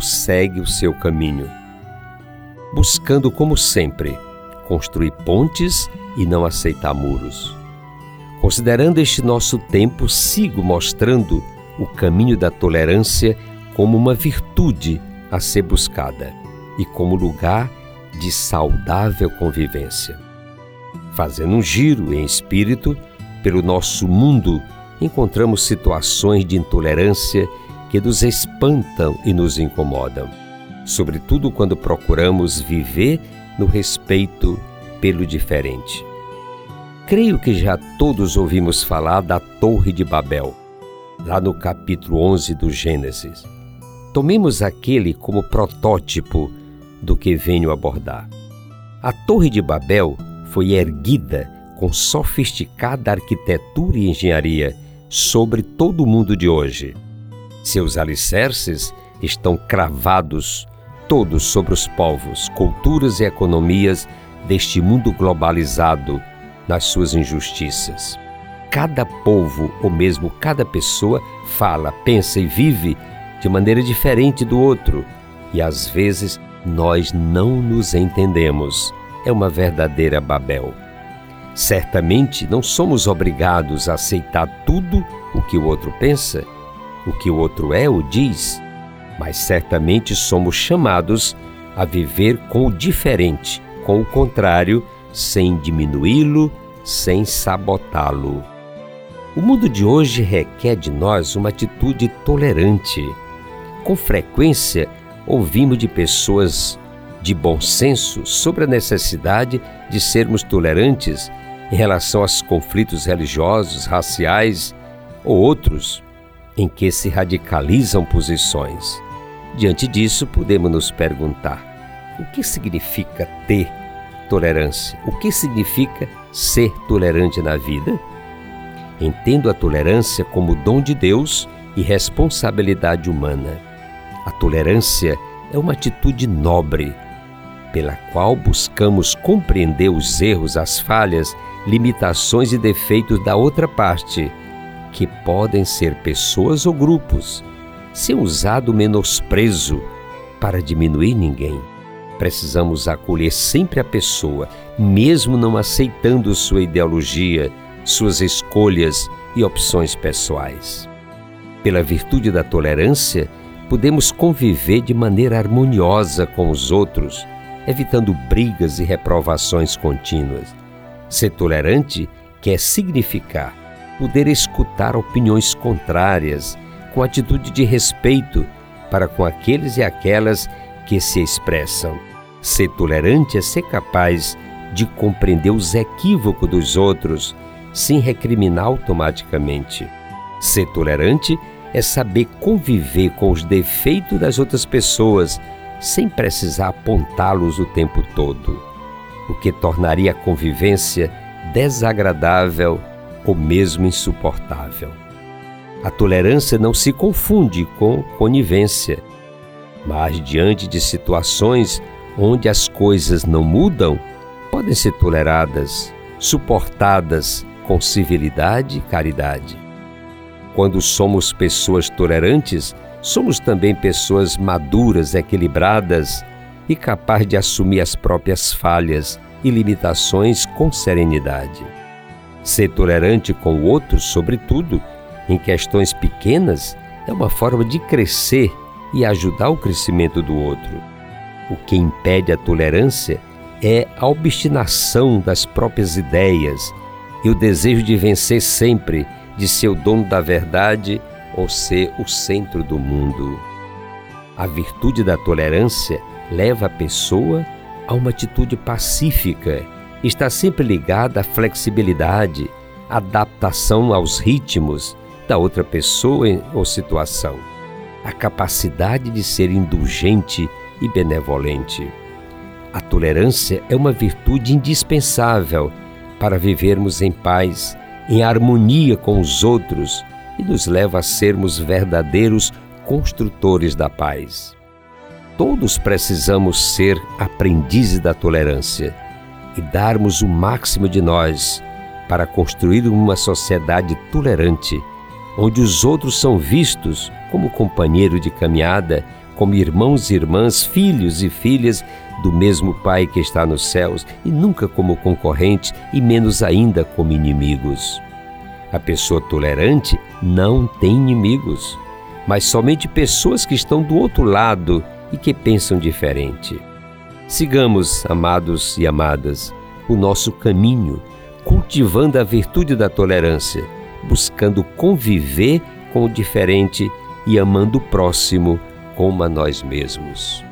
segue o seu caminho, buscando, como sempre, construir pontes e não aceitar muros. Considerando este nosso tempo, sigo mostrando o caminho da tolerância como uma virtude a ser buscada e como lugar de saudável convivência. Fazendo um giro em espírito pelo nosso mundo, encontramos situações de intolerância que nos espantam e nos incomodam, sobretudo quando procuramos viver no respeito pelo diferente. Creio que já todos ouvimos falar da Torre de Babel, lá no capítulo 11 do Gênesis. Tomemos aquele como protótipo do que venho abordar. A Torre de Babel foi erguida com sofisticada arquitetura e engenharia sobre todo o mundo de hoje. Seus alicerces estão cravados todos sobre os povos, culturas e economias deste mundo globalizado nas suas injustiças. Cada povo, ou mesmo cada pessoa, fala, pensa e vive de maneira diferente do outro, e às vezes nós não nos entendemos. É uma verdadeira Babel. Certamente não somos obrigados a aceitar tudo o que o outro pensa, o que o outro é ou diz, mas certamente somos chamados a viver com o diferente, com o contrário, sem diminuí-lo, sem sabotá-lo. O mundo de hoje requer de nós uma atitude tolerante. Com frequência, ouvimos de pessoas de bom senso sobre a necessidade de sermos tolerantes em relação aos conflitos religiosos, raciais ou outros em que se radicalizam posições. Diante disso, podemos nos perguntar: o que significa ter tolerância? O que significa ser tolerante na vida? Entendo a tolerância como dom de Deus e responsabilidade humana. A tolerância é uma atitude nobre, pela qual buscamos compreender os erros, as falhas, limitações e defeitos da outra parte, que podem ser pessoas ou grupos, sem usar o menosprezo para diminuir ninguém. Precisamos acolher sempre a pessoa, mesmo não aceitando sua ideologia, suas escolhas e opções pessoais. Pela virtude da tolerância, podemos conviver de maneira harmoniosa com os outros, evitando brigas e reprovações contínuas. Ser tolerante quer significar poder escutar opiniões contrárias com atitude de respeito para com aqueles e aquelas que se expressam. Ser tolerante é ser capaz de compreender os equívocos dos outros sem recriminar automaticamente. Ser tolerante é saber conviver com os defeitos das outras pessoas sem precisar apontá-los o tempo todo, o que tornaria a convivência desagradável ou mesmo insuportável. A tolerância não se confunde com conivência, mas diante de situações onde as coisas não mudam, podem ser toleradas, suportadas com civilidade e caridade. Quando somos pessoas tolerantes, somos também pessoas maduras, equilibradas e capazes de assumir as próprias falhas e limitações com serenidade. Ser tolerante com o outro, sobretudo, em questões pequenas, é uma forma de crescer e ajudar o crescimento do outro. O que impede a tolerância é a obstinação das próprias ideias e o desejo de vencer sempre, de ser o dono da verdade ou ser o centro do mundo. A virtude da tolerância leva a pessoa a uma atitude pacífica, está sempre ligada à flexibilidade, adaptação aos ritmos, da outra pessoa ou situação, a capacidade de ser indulgente e benevolente. A tolerância é uma virtude indispensável para vivermos em paz, em harmonia com os outros e nos leva a sermos verdadeiros construtores da paz. Todos precisamos ser aprendizes da tolerância e darmos o máximo de nós para construir uma sociedade tolerante, onde os outros são vistos como companheiro de caminhada, como irmãos e irmãs, filhos e filhas do mesmo Pai que está nos céus e nunca como concorrentes e menos ainda como inimigos. A pessoa tolerante não tem inimigos, mas somente pessoas que estão do outro lado e que pensam diferente. Sigamos, amados e amadas, o nosso caminho, cultivando a virtude da tolerância, buscando conviver com o diferente e amando o próximo como a nós mesmos.